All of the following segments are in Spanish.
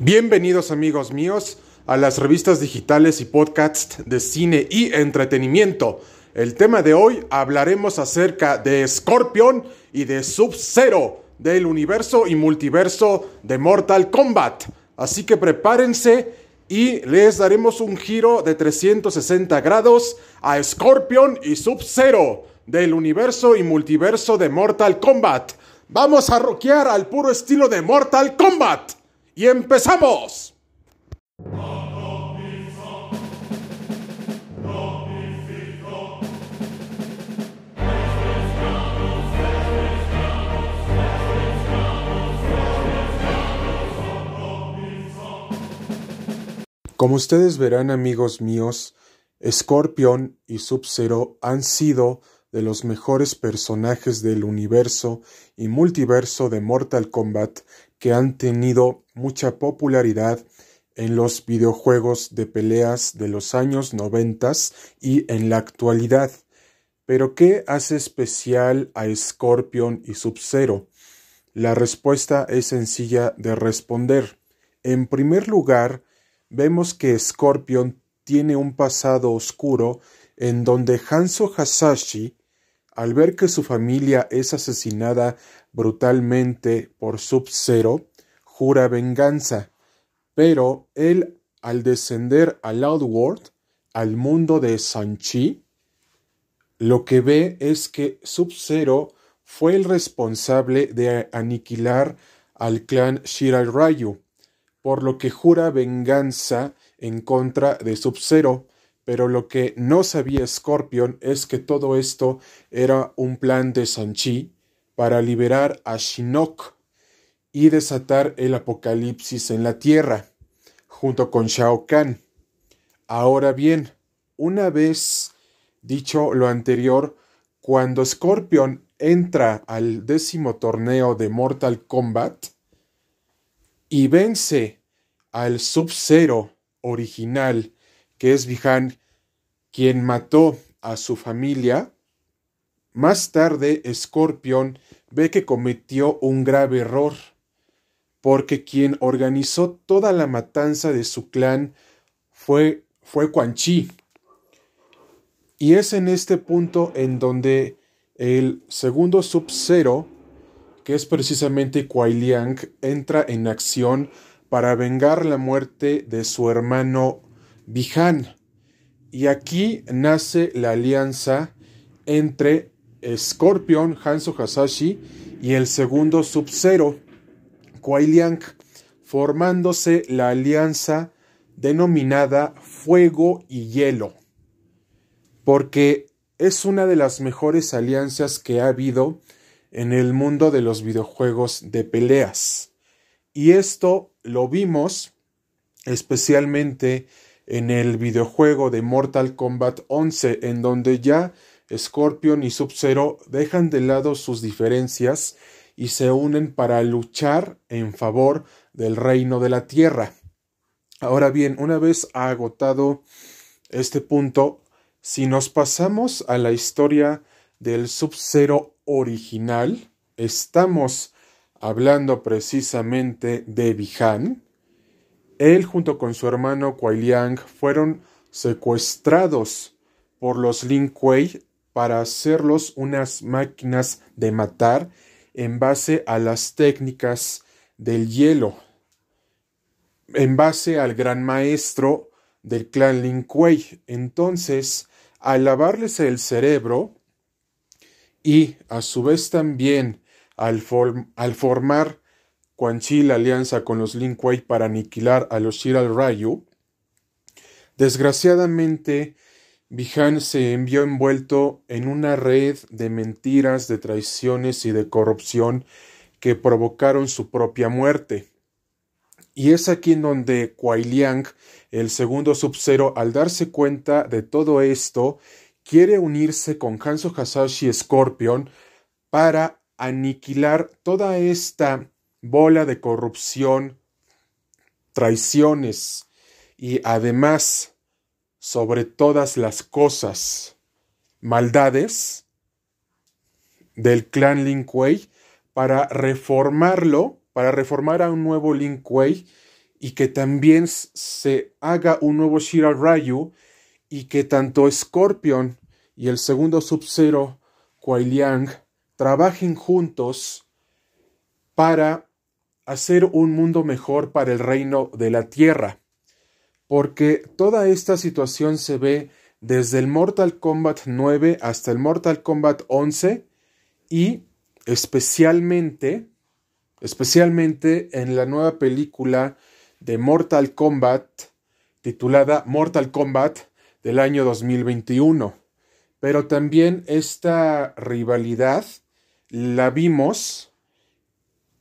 Bienvenidos amigos míos a las revistas digitales y podcasts de cine y entretenimiento. El tema de hoy hablaremos acerca de Scorpion y de Sub-Zero del universo y multiverso de Mortal Kombat. Así que prepárense y les daremos un giro de 360 grados a Scorpion y Sub-Zero del universo y multiverso de Mortal Kombat. Vamos a rockear al puro estilo de Mortal Kombat. Y empezamos. Como ustedes verán, amigos míos, Scorpion y Sub-Zero han sido de los mejores personajes del universo y multiverso de Mortal Kombat que han tenido mucha popularidad en los videojuegos de peleas de los años noventas y en la actualidad. Pero ¿qué hace especial a Scorpion y Sub-Zero? La respuesta es sencilla de responder. En primer lugar, vemos que Scorpion tiene un pasado oscuro en donde Hanzo Hasashi al ver que su familia es asesinada brutalmente por Sub-Zero, jura venganza, pero él, al descender al Outworld, al mundo de Sanchi, lo que ve es que Sub-Zero fue el responsable de aniquilar al clan Shirai Ryu, por lo que jura venganza en contra de Sub-Zero, pero lo que no sabía Scorpion es que todo esto era un plan de Sanchi para liberar a Shinnok y desatar el apocalipsis en la Tierra, junto con Shao Kahn. Ahora bien, una vez dicho lo anterior, cuando Scorpion entra al décimo torneo de Mortal Kombat y vence al Sub-Zero original que es Bihan quien mató a su familia, más tarde Scorpion ve que cometió un grave error, porque quien organizó toda la matanza de su clan fue, fue Quan Chi. Y es en este punto en donde el segundo Sub-Zero, que es precisamente Kuai Liang, entra en acción para vengar la muerte de su hermano Bihan. Y aquí nace la alianza entre Scorpion, Hanzo Hasashi y el segundo Sub-Zero, Kuai formándose la alianza denominada Fuego y Hielo, porque es una de las mejores alianzas que ha habido en el mundo de los videojuegos de peleas. Y esto lo vimos especialmente en el videojuego de Mortal Kombat 11, en donde ya Scorpion y Sub-Zero dejan de lado sus diferencias y se unen para luchar en favor del reino de la Tierra. Ahora bien, una vez agotado este punto, si nos pasamos a la historia del Sub-Zero original, estamos hablando precisamente de Bihan, él junto con su hermano Kuai Liang fueron secuestrados por los Lin Kuei para hacerlos unas máquinas de matar en base a las técnicas del hielo, en base al gran maestro del clan Lin Kuei. Entonces, al lavarles el cerebro y a su vez también al, al formar Quan Chi la alianza con los Lin Kuei para aniquilar a los Shiral Ryu, desgraciadamente Bihan se envió envuelto en una red de mentiras, de traiciones y de corrupción que provocaron su propia muerte. Y es aquí en donde Kuai Liang, el segundo Sub-Zero, al darse cuenta de todo esto, quiere unirse con Hanzo Hasashi Scorpion para aniquilar toda esta bola de corrupción, traiciones y además, sobre todas las cosas, maldades del clan Lin Kuei para reformarlo, para reformar a un nuevo Lin Kuei y que también se haga un nuevo Shira Ryu y que tanto Scorpion y el segundo Sub-Zero, Kuai Liang, trabajen juntos para hacer un mundo mejor para el reino de la Tierra. Porque toda esta situación se ve desde el Mortal Kombat 9 hasta el Mortal Kombat 11 y especialmente especialmente en la nueva película de Mortal Kombat titulada Mortal Kombat del año 2021. Pero también esta rivalidad la vimos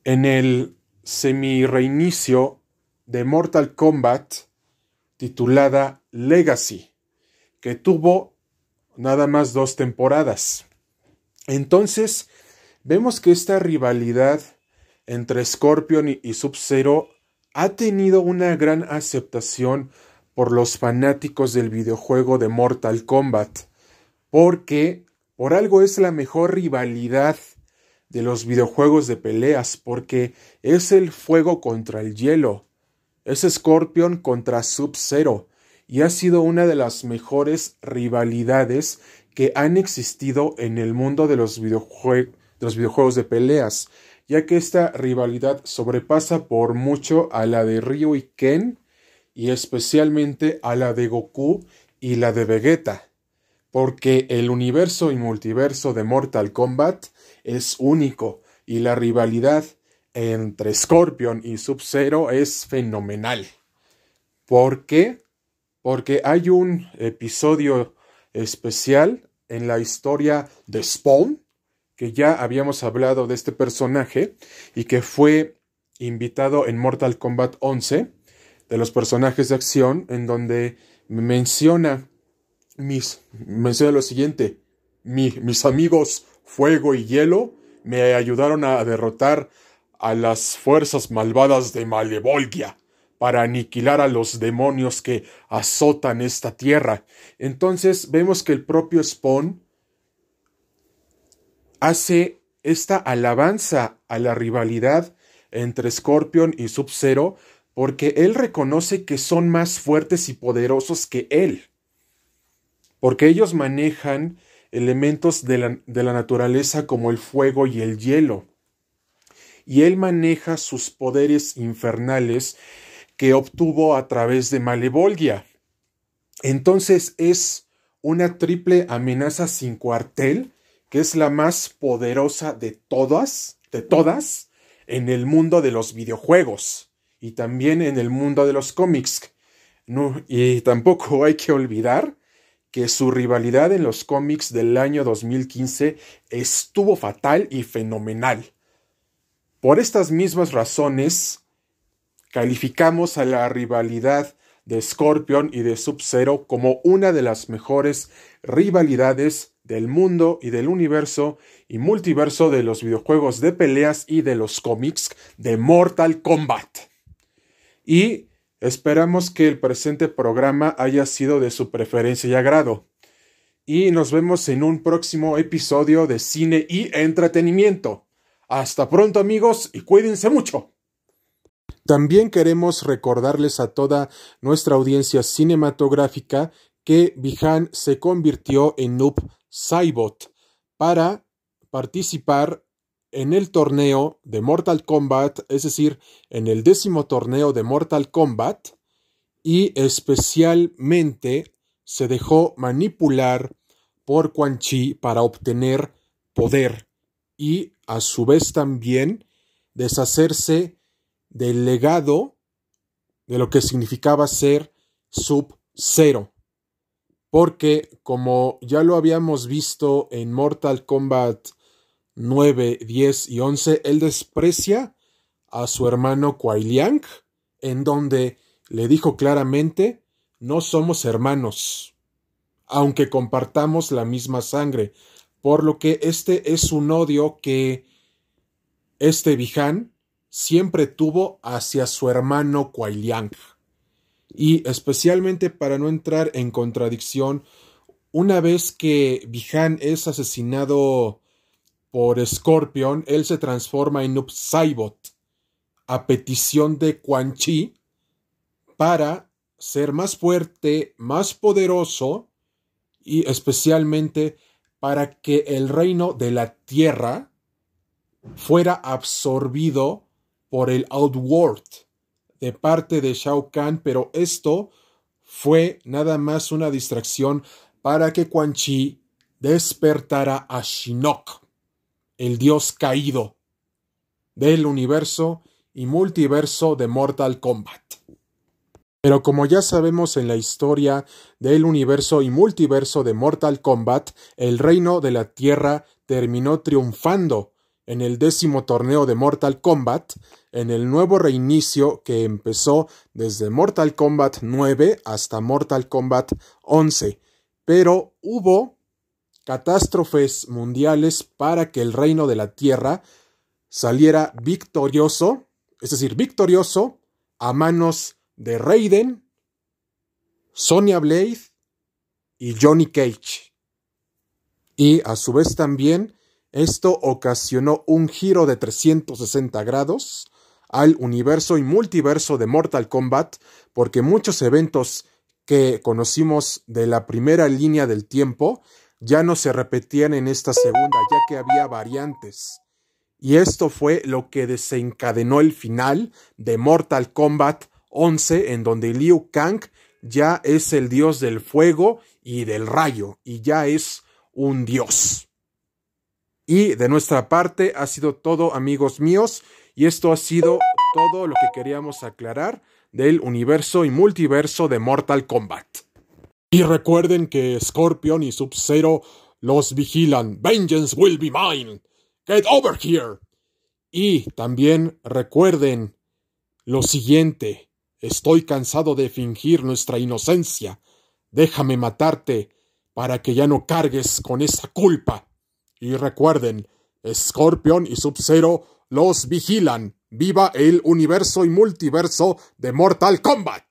en el semi-reinicio de Mortal Kombat titulada Legacy, que tuvo nada más dos temporadas. Entonces, vemos que esta rivalidad entre Scorpion y Sub-Zero ha tenido una gran aceptación por los fanáticos del videojuego de Mortal Kombat, porque por algo es la mejor rivalidad de los videojuegos de peleas, porque es el fuego contra el hielo, es Scorpion contra Sub-Zero, y ha sido una de las mejores rivalidades que han existido en el mundo de los, de los videojuegos de peleas, ya que esta rivalidad sobrepasa por mucho a la de Ryu y Ken y especialmente a la de Goku y la de Vegeta, porque el universo y multiverso de Mortal Kombat es único y la rivalidad entre Scorpion y Sub-Zero es fenomenal. ¿Por qué? Porque hay un episodio especial en la historia de Spawn, que ya habíamos hablado de este personaje y que fue invitado en Mortal Kombat 11, de los personajes de acción en donde menciona mis menciona lo siguiente mis amigos fuego y hielo me ayudaron a derrotar a las fuerzas malvadas de Malevolgia para aniquilar a los demonios que azotan esta tierra. Entonces vemos que el propio Spawn hace esta alabanza a la rivalidad entre Scorpion y Sub-Zero porque él reconoce que son más fuertes y poderosos que él, porque ellos manejan elementos de la, de la, naturaleza como el fuego y el hielo, y él maneja sus poderes infernales que obtuvo a través de Malevolgia. Entonces es una triple amenaza sin cuartel, que es la más poderosa de todas, de todas, en el mundo de los videojuegos y también en el mundo de los cómics. No, y tampoco hay que olvidar que su rivalidad en los cómics del año 2015 estuvo fatal y fenomenal. Por estas mismas razones, calificamos a la rivalidad de Scorpion y de Sub-Zero como una de las mejores rivalidades del mundo y del universo y multiverso de los videojuegos de peleas y de los cómics de Mortal Kombat y esperamos que el presente programa haya sido de su preferencia y agrado. Y nos vemos en un próximo episodio de cine y entretenimiento. Hasta pronto amigos y cuídense mucho. También queremos recordarles a toda nuestra audiencia cinematográfica que Bihan se convirtió en Noob Saibot para participar en el torneo de Mortal Kombat, es decir, en el décimo torneo de Mortal Kombat, y especialmente se dejó manipular por Quan Chi para obtener poder y a su vez también deshacerse del legado de lo que significaba ser Sub-Zero. Porque, como ya lo habíamos visto en Mortal Kombat 9, 10 y 11, él desprecia a su hermano Kuai Liang, en donde le dijo claramente, no somos hermanos, aunque compartamos la misma sangre, por lo que este es un odio que este Bihan siempre tuvo hacia su hermano Kuai Liang. Y especialmente para no entrar en contradicción, una vez que Bihan es asesinado por Scorpion, él se transforma en Noob Saibot a petición de Quan Chi para ser más fuerte, más poderoso y especialmente para que el reino de la tierra fuera absorbido por el Outworld de parte de Shao Kahn, pero esto fue nada más una distracción para que Quan Chi despertara a Shinnok, el dios caído del universo y multiverso de Mortal Kombat. Pero como ya sabemos en la historia del universo y multiverso de Mortal Kombat, el reino de la Tierra terminó triunfando en el décimo torneo de Mortal Kombat, en el nuevo reinicio que empezó desde Mortal Kombat 9 hasta Mortal Kombat 11. Pero hubo catástrofes mundiales para que el reino de la Tierra saliera victorioso, es decir, victorioso a manos de Raiden, Sonya Blade y Johnny Cage. Y a su vez también esto ocasionó un giro de 360 grados al universo y multiverso de Mortal Kombat, porque muchos eventos que conocimos de la primera línea del tiempo ya no se repetían en esta segunda, ya que había variantes. Y esto fue lo que desencadenó el final de Mortal Kombat 11 en donde Liu Kang ya es el dios del fuego y del rayo y ya es un dios. Y de nuestra parte ha sido todo amigos míos y esto ha sido todo lo que queríamos aclarar del universo y multiverso de Mortal Kombat. Y recuerden que Scorpion y Sub-Zero los vigilan. Vengeance will be mine. Get over here. Y también recuerden lo siguiente. Estoy cansado de fingir nuestra inocencia. Déjame matarte para que ya no cargues con esa culpa. Y recuerden, Scorpion y Sub-Zero los vigilan. ¡Viva el universo y multiverso de Mortal Kombat!